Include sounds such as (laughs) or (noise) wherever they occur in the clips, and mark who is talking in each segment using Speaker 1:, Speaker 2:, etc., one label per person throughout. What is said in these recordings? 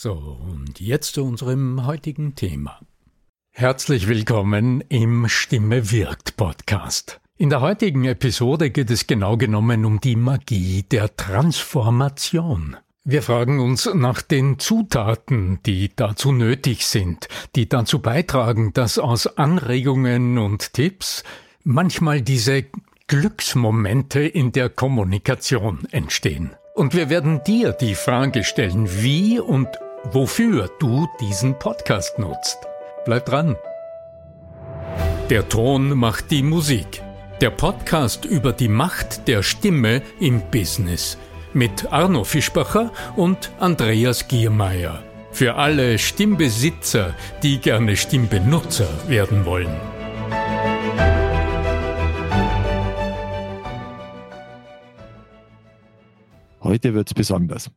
Speaker 1: So, und jetzt zu unserem heutigen Thema. Herzlich willkommen im Stimme wirkt Podcast. In der heutigen Episode geht es genau genommen um die Magie der Transformation. Wir fragen uns nach den Zutaten, die dazu nötig sind, die dazu beitragen, dass aus Anregungen und Tipps manchmal diese Glücksmomente in der Kommunikation entstehen. Und wir werden dir die Frage stellen, wie und wofür du diesen Podcast nutzt. Bleib dran. Der Ton macht die Musik. Der Podcast über die Macht der Stimme im Business. Mit Arno Fischbacher und Andreas Giermeier. Für alle Stimmbesitzer, die gerne Stimmbenutzer werden wollen.
Speaker 2: Heute wird's besonders.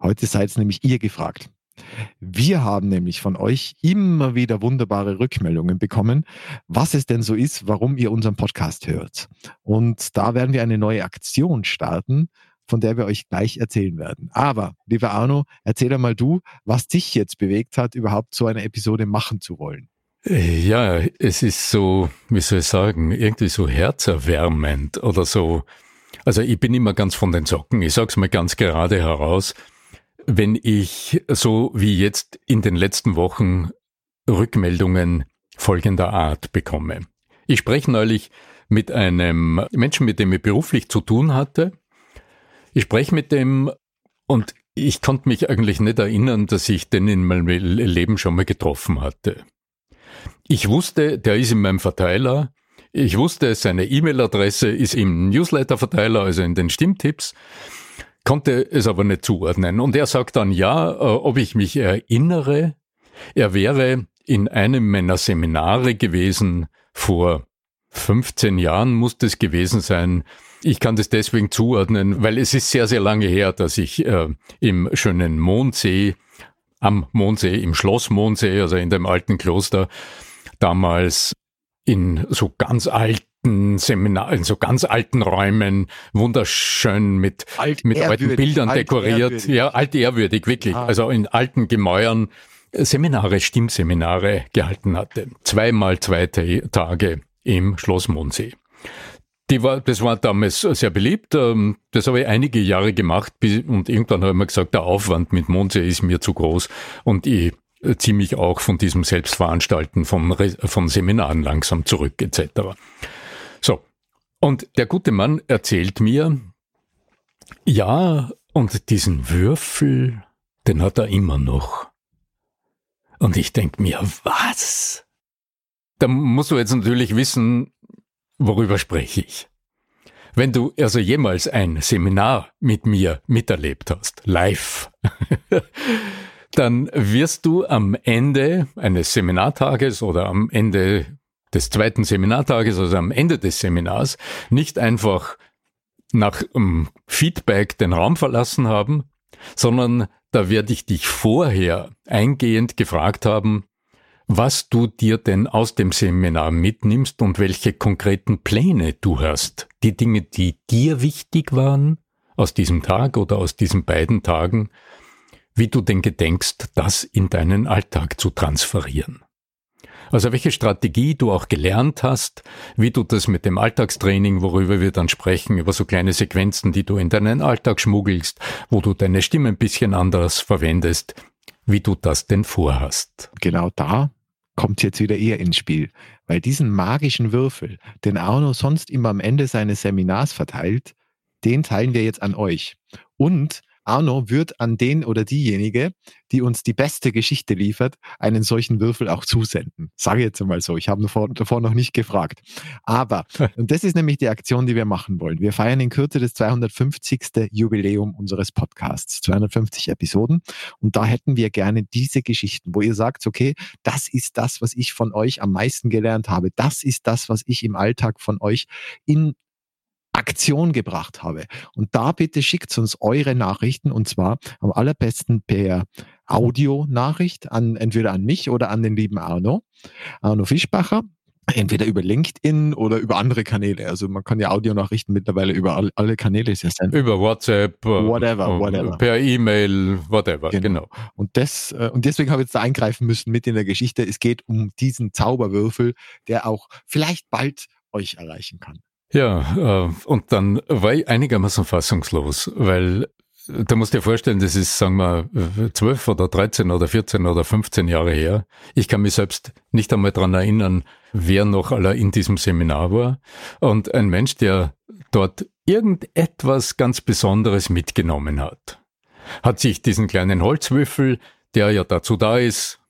Speaker 2: Heute seid nämlich ihr gefragt. Wir haben nämlich von euch immer wieder wunderbare Rückmeldungen bekommen, was es denn so ist, warum ihr unseren Podcast hört. Und da werden wir eine neue Aktion starten, von der wir euch gleich erzählen werden. Aber, lieber Arno, erzähl einmal du, was dich jetzt bewegt hat, überhaupt so eine Episode machen zu wollen.
Speaker 1: Ja, es ist so, wie soll ich sagen, irgendwie so herzerwärmend oder so also ich bin immer ganz von den Socken. Ich sag's mal ganz gerade heraus. Wenn ich so wie jetzt in den letzten Wochen Rückmeldungen folgender Art bekomme. Ich spreche neulich mit einem Menschen, mit dem ich beruflich zu tun hatte. Ich spreche mit dem und ich konnte mich eigentlich nicht erinnern, dass ich den in meinem Leben schon mal getroffen hatte. Ich wusste, der ist in meinem Verteiler ich wusste, seine E-Mail-Adresse ist im Newsletter-Verteiler, also in den Stimmtipps, konnte es aber nicht zuordnen. Und er sagt dann ja, äh, ob ich mich erinnere, er wäre in einem meiner Seminare gewesen vor 15 Jahren muss das gewesen sein. Ich kann das deswegen zuordnen, weil es ist sehr, sehr lange her, dass ich äh, im schönen Mondsee, am Mondsee, im Schloss Mondsee, also in dem alten Kloster, damals in so ganz alten Seminaren, in so ganz alten Räumen, wunderschön mit, alt mit alten Bildern alt dekoriert. Ehrwürdig. Ja, altehrwürdig, wirklich. Ah. Also in alten Gemäuern Seminare, Stimmseminare gehalten hatte. Zweimal zwei Tage im Schloss Mondsee. Die war, das war damals sehr beliebt. Ähm, das habe ich einige Jahre gemacht und irgendwann habe ich mir gesagt, der Aufwand mit Mondsee ist mir zu groß und ich ziemlich auch von diesem Selbstveranstalten von, von Seminaren langsam zurück etc. Und der gute Mann erzählt mir, ja, und diesen Würfel, den hat er immer noch. Und ich denk mir, was? Da musst du jetzt natürlich wissen, worüber spreche ich. Wenn du also jemals ein Seminar mit mir miterlebt hast, live, (laughs) dann wirst du am Ende eines Seminartages oder am Ende des zweiten Seminartages, also am Ende des Seminars, nicht einfach nach um, Feedback den Raum verlassen haben, sondern da werde ich dich vorher eingehend gefragt haben, was du dir denn aus dem Seminar mitnimmst und welche konkreten Pläne du hast. Die Dinge, die dir wichtig waren aus diesem Tag oder aus diesen beiden Tagen wie du denn gedenkst, das in deinen Alltag zu transferieren. Also welche Strategie du auch gelernt hast, wie du das mit dem Alltagstraining, worüber wir dann sprechen, über so kleine Sequenzen, die du in deinen Alltag schmuggelst, wo du deine Stimme ein bisschen anders verwendest, wie du das denn vorhast.
Speaker 2: Genau da kommt jetzt wieder eher ins Spiel, weil diesen magischen Würfel, den Arno sonst immer am Ende seines Seminars verteilt, den teilen wir jetzt an euch. Und Arno wird an den oder diejenige, die uns die beste Geschichte liefert, einen solchen Würfel auch zusenden. Sage jetzt einmal so. Ich habe davor, davor noch nicht gefragt. Aber, (laughs) und das ist nämlich die Aktion, die wir machen wollen. Wir feiern in Kürze das 250. Jubiläum unseres Podcasts. 250 Episoden. Und da hätten wir gerne diese Geschichten, wo ihr sagt, okay, das ist das, was ich von euch am meisten gelernt habe. Das ist das, was ich im Alltag von euch in Aktion gebracht habe. Und da bitte schickt uns eure Nachrichten und zwar am allerbesten per Audionachricht an entweder an mich oder an den lieben Arno, Arno Fischbacher. Entweder über LinkedIn oder über andere Kanäle. Also man kann ja Audionachrichten mittlerweile über alle, Kanäle
Speaker 1: senden. Über WhatsApp,
Speaker 2: äh, whatever, äh, whatever.
Speaker 1: Per E-Mail, whatever, genau. genau.
Speaker 2: Und das, äh, und deswegen habe ich jetzt da eingreifen müssen mit in der Geschichte. Es geht um diesen Zauberwürfel, der auch vielleicht bald euch erreichen kann.
Speaker 1: Ja, äh, und dann war ich einigermaßen fassungslos, weil äh, da musst du dir vorstellen, das ist, sagen wir, zwölf oder dreizehn oder vierzehn oder fünfzehn Jahre her. Ich kann mich selbst nicht einmal dran erinnern, wer noch aller in diesem Seminar war. Und ein Mensch, der dort irgendetwas ganz Besonderes mitgenommen hat, hat sich diesen kleinen Holzwürfel, der ja dazu da ist,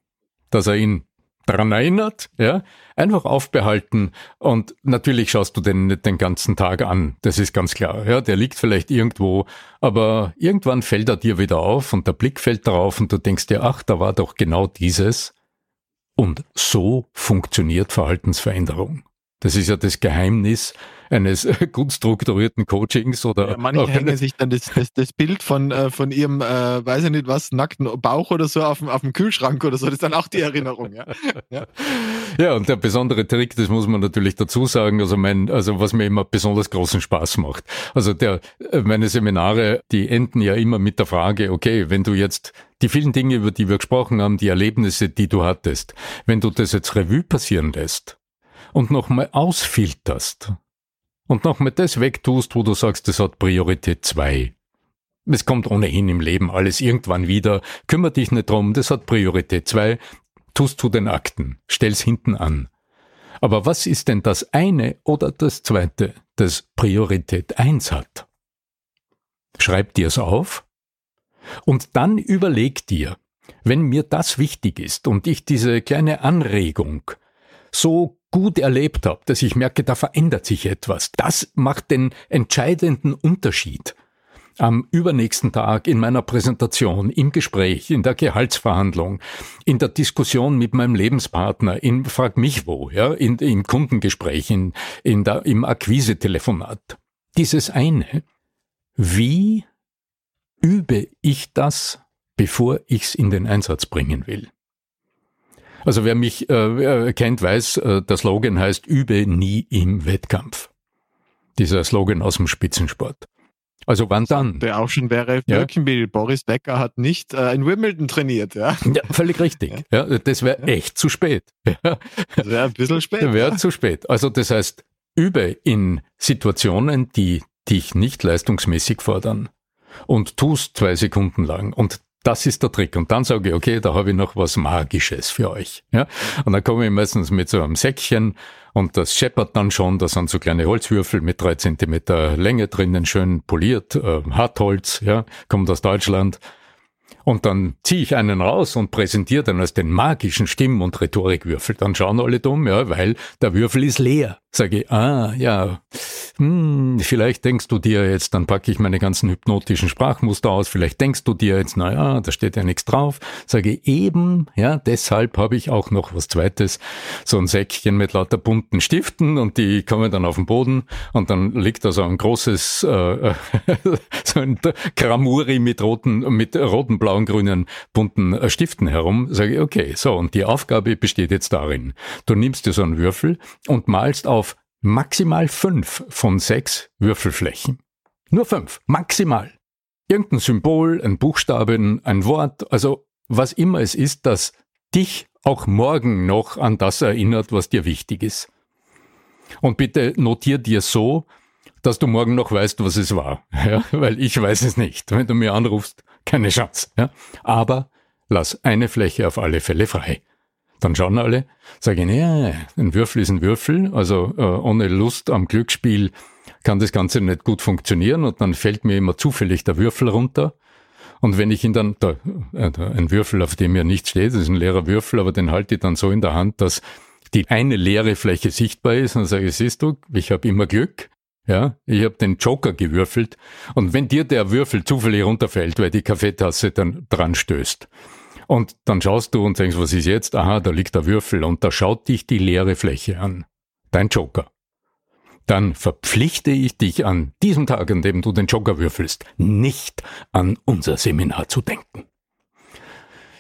Speaker 1: dass er ihn daran erinnert, ja, einfach aufbehalten und natürlich schaust du den nicht den ganzen Tag an, das ist ganz klar, ja, der liegt vielleicht irgendwo, aber irgendwann fällt er dir wieder auf und der Blick fällt darauf und du denkst dir, ach, da war doch genau dieses und so funktioniert Verhaltensveränderung. Das ist ja das Geheimnis eines gut strukturierten Coachings oder. Ja,
Speaker 2: manche hängen sich dann das, das, das Bild von, äh, von ihrem, äh, weiß ich nicht was, nackten Bauch oder so auf dem, auf dem Kühlschrank oder so. Das ist dann auch die Erinnerung, ja.
Speaker 1: ja. Ja, und der besondere Trick, das muss man natürlich dazu sagen, also mein, also was mir immer besonders großen Spaß macht. Also der, äh, meine Seminare, die enden ja immer mit der Frage, okay, wenn du jetzt die vielen Dinge, über die wir gesprochen haben, die Erlebnisse, die du hattest, wenn du das jetzt Revue passieren lässt und nochmal ausfilterst, und nochmal das wegtust, wo du sagst, das hat Priorität 2. Es kommt ohnehin im Leben alles irgendwann wieder. Kümmer dich nicht drum, das hat Priorität 2. Tust du den Akten, stell's hinten an. Aber was ist denn das eine oder das zweite, das Priorität 1 hat? Schreib dir's auf und dann überleg dir, wenn mir das wichtig ist und ich diese kleine Anregung so gut erlebt habe, dass ich merke, da verändert sich etwas. Das macht den entscheidenden Unterschied. Am übernächsten Tag in meiner Präsentation, im Gespräch, in der Gehaltsverhandlung, in der Diskussion mit meinem Lebenspartner, in Frag mich wo, ja, in, im Kundengespräch, in, in der, im Akquise-Telefonat. Dieses eine, wie übe ich das, bevor ich's in den Einsatz bringen will? Also wer mich äh, kennt, weiß, äh, der Slogan heißt Übe nie im Wettkampf. Dieser Slogan aus dem Spitzensport. Also wann dann?
Speaker 2: Der auch schon wäre Birkenbill. Ja. Boris Becker hat nicht äh, in Wimbledon trainiert, ja.
Speaker 1: ja völlig richtig. Ja. ja das wäre echt zu spät.
Speaker 2: Das wäre ein bisschen spät.
Speaker 1: Wäre ja. zu spät. Also das heißt, übe in Situationen, die dich nicht leistungsmäßig fordern und tust zwei Sekunden lang. Und das ist der Trick. Und dann sage ich, okay, da habe ich noch was Magisches für euch. Ja? Und dann komme ich meistens mit so einem Säckchen und das scheppert dann schon. Da sind so kleine Holzwürfel mit drei Zentimeter Länge drinnen, schön poliert, äh, Hartholz, ja, kommt aus Deutschland. Und dann ziehe ich einen raus und präsentiere dann als den magischen Stimm- und Rhetorikwürfel. Dann schauen alle dumm, ja, weil der Würfel ist leer. Sage ich, ah, ja, hm, vielleicht denkst du dir jetzt, dann packe ich meine ganzen hypnotischen Sprachmuster aus, vielleicht denkst du dir jetzt, na ja, da steht ja nichts drauf. Sage eben, ja, deshalb habe ich auch noch was Zweites, so ein Säckchen mit lauter bunten Stiften und die kommen dann auf den Boden und dann liegt da so ein großes, äh, (laughs) so ein Kramuri mit roten, mit roten, blauen, grünen, bunten Stiften herum. Sage ich, okay, so, und die Aufgabe besteht jetzt darin, du nimmst dir so einen Würfel und malst auf maximal fünf von sechs Würfelflächen. Nur fünf, maximal. irgendein Symbol, ein Buchstaben, ein Wort, also was immer es ist, das dich auch morgen noch an das erinnert, was dir wichtig ist. Und bitte notier dir so, dass du morgen noch weißt, was es war. (laughs) Ja, weil ich weiß es nicht. Wenn du mir anrufst, keine Chance. Ja. Aber lass eine Fläche auf alle Fälle frei. Dann schauen alle, sagen, ja, ein Würfel ist ein Würfel, also äh, ohne Lust am Glücksspiel kann das Ganze nicht gut funktionieren und dann fällt mir immer zufällig der Würfel runter. Und wenn ich ihn dann, da, äh, ein Würfel, auf dem ja nichts steht, das ist ein leerer Würfel, aber den halte ich dann so in der Hand, dass die eine leere Fläche sichtbar ist und sage, siehst du, ich habe immer Glück. Ja, ich habe den Joker gewürfelt und wenn dir der Würfel zufällig runterfällt, weil die Kaffeetasse dann dran stößt und dann schaust du und denkst, was ist jetzt? Aha, da liegt der Würfel und da schaut dich die leere Fläche an. Dein Joker. Dann verpflichte ich dich an diesem Tag, an dem du den Joker würfelst, nicht an unser Seminar zu denken.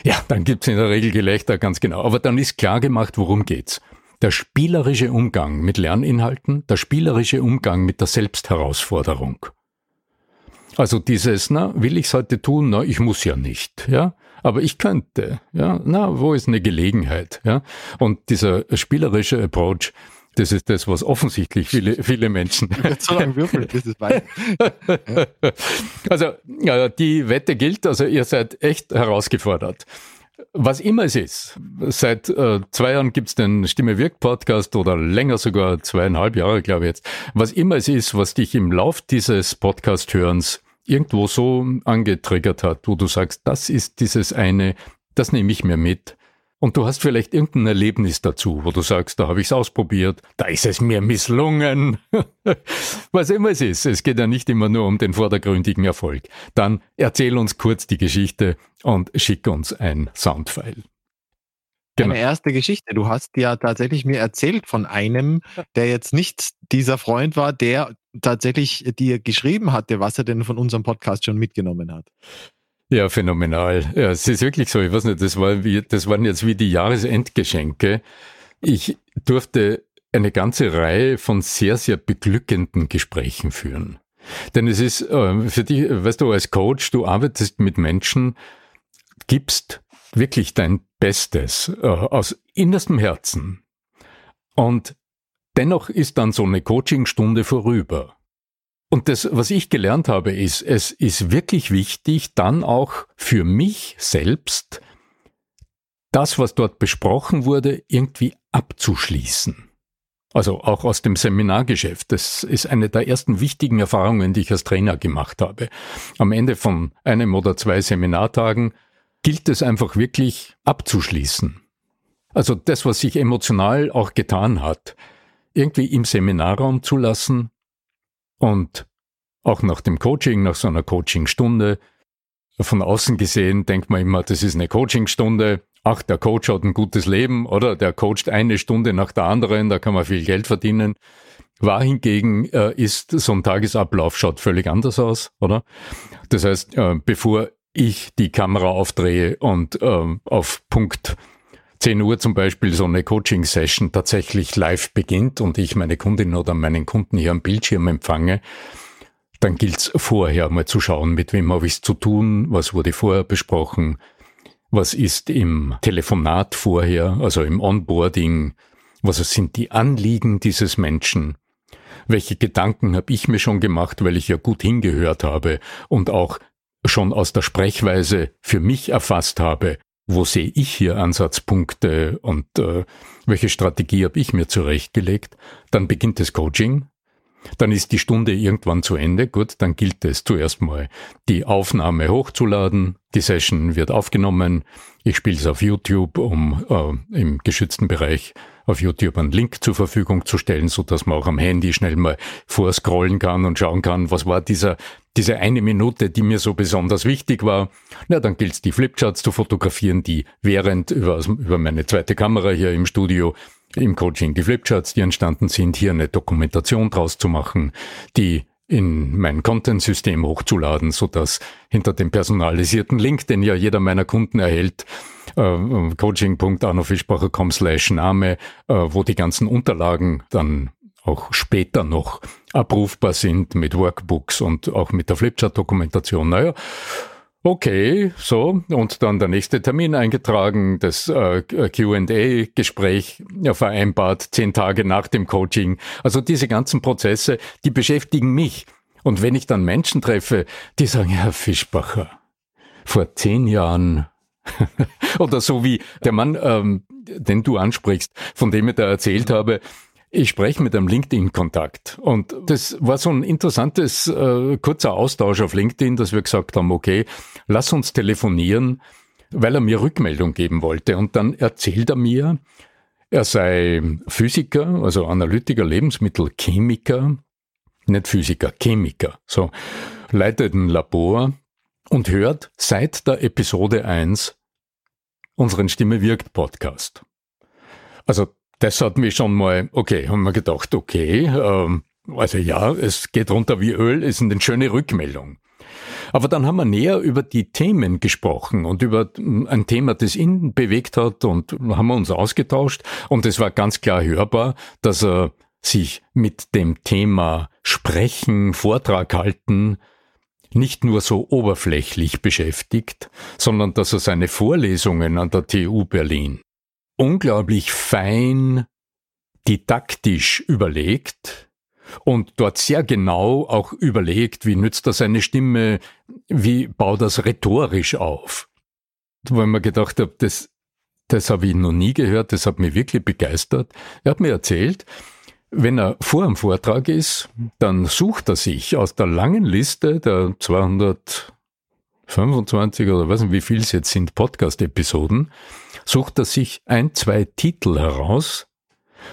Speaker 1: Ja, dann gibt's in der Regel Gelächter, ganz genau. Aber dann ist klar gemacht, worum geht's der spielerische Umgang mit Lerninhalten, der spielerische Umgang mit der Selbstherausforderung. Also dieses, na, will ich's heute tun? Na, ich muss ja nicht, ja. Aber ich könnte, ja. Na, wo ist eine Gelegenheit, ja? Und dieser spielerische Approach, das ist das, was offensichtlich viele, viele Menschen. So lange (laughs) würfelt, bis es weiß. Also, ja, die Wette gilt, also ihr seid echt herausgefordert was immer es ist. Seit äh, zwei Jahren gibt's den Stimme wirkt Podcast oder länger sogar zweieinhalb Jahre, glaube ich jetzt. Was immer es ist, was dich im Lauf dieses Podcast-Hörens irgendwo so angetriggert hat, wo du sagst, das ist dieses eine, das nehme ich mir mit. Und du hast vielleicht irgendein Erlebnis dazu, wo du sagst, da habe ich es ausprobiert, da ist es mir misslungen. (laughs) Was immer es ist, es geht ja nicht immer nur um den vordergründigen Erfolg. Dann erzähl uns kurz die Geschichte und schick uns ein Soundfile.
Speaker 2: Genau. Eine erste Geschichte. Du hast ja tatsächlich mir erzählt von einem, der jetzt nicht dieser Freund war, der tatsächlich dir geschrieben hatte, was er denn von unserem Podcast schon mitgenommen hat.
Speaker 1: Ja, phänomenal. Ja, es ist wirklich so. Ich weiß nicht, das, war wie, das waren jetzt wie die Jahresendgeschenke. Ich durfte eine ganze Reihe von sehr, sehr beglückenden Gesprächen führen. Denn es ist äh, für dich, weißt du, als Coach, du arbeitest mit Menschen, gibst wirklich dein Bestes äh, aus innerstem Herzen. Und dennoch ist dann so eine Coachingstunde vorüber. Und das, was ich gelernt habe, ist, es ist wirklich wichtig, dann auch für mich selbst das, was dort besprochen wurde, irgendwie abzuschließen. Also auch aus dem Seminargeschäft. Das ist eine der ersten wichtigen Erfahrungen, die ich als Trainer gemacht habe. Am Ende von einem oder zwei Seminartagen gilt es einfach wirklich abzuschließen. Also das, was sich emotional auch getan hat, irgendwie im Seminarraum zu lassen, und auch nach dem Coaching, nach so einer Coachingstunde, von außen gesehen denkt man immer, das ist eine Coachingstunde. Ach, der Coach hat ein gutes Leben, oder? Der coacht eine Stunde nach der anderen, da kann man viel Geld verdienen. War hingegen äh, ist so ein Tagesablauf schaut völlig anders aus, oder? Das heißt, äh, bevor ich die Kamera aufdrehe und äh, auf Punkt 10 Uhr zum Beispiel so eine Coaching-Session tatsächlich live beginnt und ich meine Kundin oder meinen Kunden hier am Bildschirm empfange, dann gilt es vorher mal zu schauen, mit wem habe ich es zu tun, was wurde vorher besprochen, was ist im Telefonat vorher, also im Onboarding, was sind die Anliegen dieses Menschen, welche Gedanken habe ich mir schon gemacht, weil ich ja gut hingehört habe und auch schon aus der Sprechweise für mich erfasst habe, wo sehe ich hier Ansatzpunkte und äh, welche Strategie habe ich mir zurechtgelegt. Dann beginnt das Coaching. Dann ist die Stunde irgendwann zu Ende. Gut, dann gilt es zuerst mal, die Aufnahme hochzuladen. Die Session wird aufgenommen. Ich spiele es auf YouTube, um äh, im geschützten Bereich auf YouTube einen Link zur Verfügung zu stellen, so dass man auch am Handy schnell mal vorscrollen kann und schauen kann, was war dieser, diese eine Minute, die mir so besonders wichtig war. Na, dann gilt es, die Flipcharts zu fotografieren, die während über, über meine zweite Kamera hier im Studio im Coaching die Flipcharts, die entstanden sind, hier eine Dokumentation draus zu machen, die in mein Content-System hochzuladen, so dass hinter dem personalisierten Link, den ja jeder meiner Kunden erhält, äh, coaching.arnofischbacher.com slash Name, äh, wo die ganzen Unterlagen dann auch später noch abrufbar sind mit Workbooks und auch mit der Flipchart-Dokumentation. Naja, okay, so, und dann der nächste Termin eingetragen, das äh, QA-Gespräch ja, vereinbart, zehn Tage nach dem Coaching. Also diese ganzen Prozesse, die beschäftigen mich. Und wenn ich dann Menschen treffe, die sagen, Herr Fischbacher, vor zehn Jahren (laughs) oder so wie der Mann, ähm, den du ansprichst, von dem ich da erzählt habe, ich spreche mit einem LinkedIn-Kontakt. Und das war so ein interessantes, äh, kurzer Austausch auf LinkedIn, dass wir gesagt haben, okay, lass uns telefonieren, weil er mir Rückmeldung geben wollte. Und dann erzählt er mir, er sei Physiker, also Analytiker, Lebensmittelchemiker, nicht Physiker, Chemiker, so, leitet ein Labor und hört seit der Episode 1 unseren Stimme wirkt Podcast. Also das hat mich schon mal, okay, haben wir gedacht, okay, ähm, also ja, es geht runter wie Öl, ist eine schöne Rückmeldung. Aber dann haben wir näher über die Themen gesprochen und über ein Thema, das ihn bewegt hat und haben wir uns ausgetauscht und es war ganz klar hörbar, dass er sich mit dem Thema Sprechen, Vortrag halten nicht nur so oberflächlich beschäftigt, sondern dass er seine Vorlesungen an der TU Berlin unglaublich fein, didaktisch überlegt und dort sehr genau auch überlegt, wie nützt er seine Stimme, wie baut das rhetorisch auf. Wo ich mir gedacht habe, das, das habe ich noch nie gehört, das hat mich wirklich begeistert. Er hat mir erzählt, wenn er vor dem Vortrag ist, dann sucht er sich aus der langen Liste der 225 oder weiß nicht, wie viel es jetzt sind, Podcast-Episoden, sucht er sich ein, zwei Titel heraus,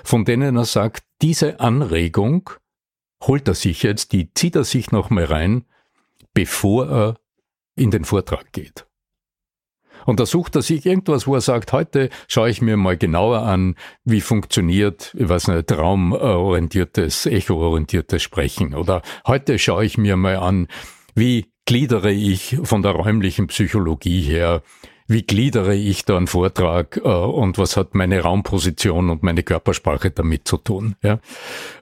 Speaker 1: von denen er sagt, diese Anregung holt er sich jetzt, die zieht er sich nochmal rein, bevor er in den Vortrag geht. Und da sucht er sich irgendwas, wo er sagt, heute schaue ich mir mal genauer an, wie funktioniert, ich weiß nicht, traumorientiertes, echoorientiertes Sprechen. Oder heute schaue ich mir mal an, wie gliedere ich von der räumlichen Psychologie her wie gliedere ich da einen Vortrag äh, und was hat meine Raumposition und meine Körpersprache damit zu tun. Ja?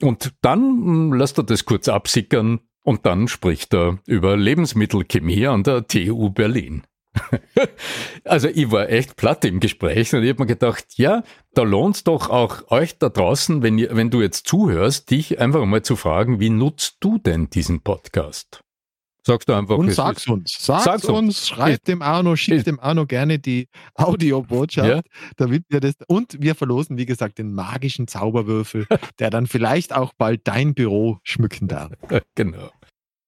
Speaker 1: Und dann hm, lässt er das kurz absickern und dann spricht er über Lebensmittelchemie an der TU Berlin. (laughs) also ich war echt platt im Gespräch und ich habe mir gedacht, ja, da lohnt es doch auch euch da draußen, wenn, ihr, wenn du jetzt zuhörst, dich einfach mal zu fragen, wie nutzt du denn diesen Podcast?
Speaker 2: Sagst du einfach. Und sag's uns. Sag's, sag's uns. uns. Schreib dem Arno, schick dem Arno gerne die (laughs) Audiobotschaft, ja. damit wir das. Und wir verlosen, wie gesagt, den magischen Zauberwürfel, (laughs) der dann vielleicht auch bald dein Büro schmücken darf. (laughs)
Speaker 1: genau.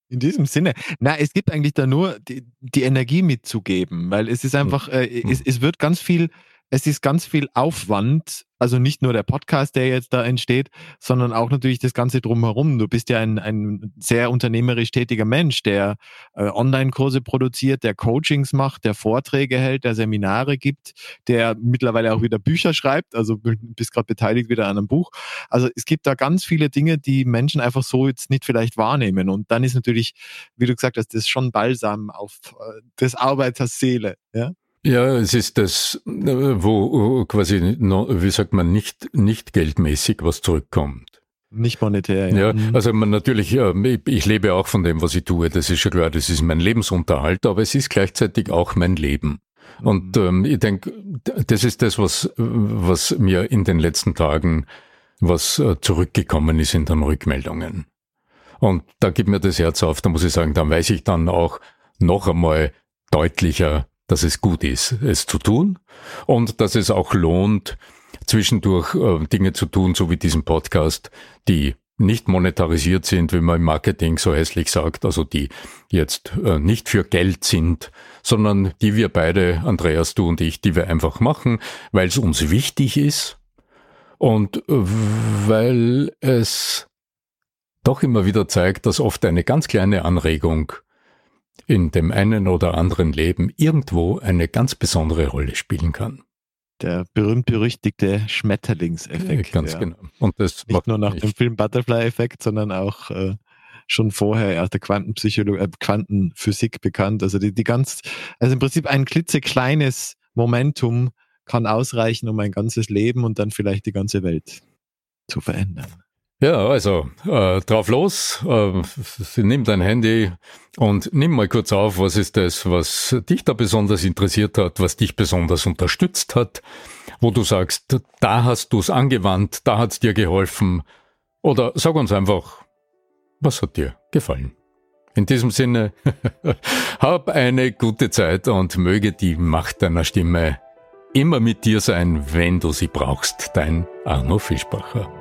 Speaker 2: In diesem Sinne. Na, es gibt eigentlich da nur die, die Energie mitzugeben, weil es ist einfach, hm. äh, es, es wird ganz viel es ist ganz viel Aufwand, also nicht nur der Podcast, der jetzt da entsteht, sondern auch natürlich das Ganze drumherum. Du bist ja ein, ein sehr unternehmerisch tätiger Mensch, der äh, Online-Kurse produziert, der Coachings macht, der Vorträge hält, der Seminare gibt, der mittlerweile auch wieder Bücher schreibt, also bist gerade beteiligt wieder an einem Buch. Also es gibt da ganz viele Dinge, die Menschen einfach so jetzt nicht vielleicht wahrnehmen. Und dann ist natürlich, wie du gesagt hast, das schon Balsam auf äh, des Arbeiters Seele. Ja?
Speaker 1: Ja, es ist das, wo quasi, wie sagt man, nicht, nicht geldmäßig was zurückkommt.
Speaker 2: Nicht monetär,
Speaker 1: ja. ja mhm. also man natürlich, ich lebe auch von dem, was ich tue, das ist schon klar, das ist mein Lebensunterhalt, aber es ist gleichzeitig auch mein Leben. Und mhm. ähm, ich denke, das ist das, was, was mir in den letzten Tagen, was äh, zurückgekommen ist in den Rückmeldungen. Und da gibt mir das Herz auf, da muss ich sagen, dann weiß ich dann auch noch einmal deutlicher, dass es gut ist, es zu tun und dass es auch lohnt, zwischendurch äh, Dinge zu tun, so wie diesen Podcast, die nicht monetarisiert sind, wie man im Marketing so hässlich sagt, also die jetzt äh, nicht für Geld sind, sondern die wir beide, Andreas, du und ich, die wir einfach machen, weil es uns wichtig ist und äh, weil es doch immer wieder zeigt, dass oft eine ganz kleine Anregung in dem einen oder anderen Leben irgendwo eine ganz besondere Rolle spielen kann.
Speaker 2: Der berühmt-berüchtigte Schmetterlingseffekt.
Speaker 1: Ganz ja. genau.
Speaker 2: Und das nicht nur nach dem Film Butterfly-Effekt, sondern auch äh, schon vorher aus der Quantenpsychologie, äh, Quantenphysik bekannt. Also die, die ganz, also im Prinzip ein klitzekleines Momentum kann ausreichen, um ein ganzes Leben und dann vielleicht die ganze Welt zu verändern.
Speaker 1: Ja, also äh, drauf los, äh, nimm dein Handy und nimm mal kurz auf, was ist das, was dich da besonders interessiert hat, was dich besonders unterstützt hat, wo du sagst, da hast du es angewandt, da hat es dir geholfen. Oder sag uns einfach, was hat dir gefallen? In diesem Sinne, (laughs) hab eine gute Zeit und möge die Macht deiner Stimme immer mit dir sein, wenn du sie brauchst. Dein Arno Fischbacher.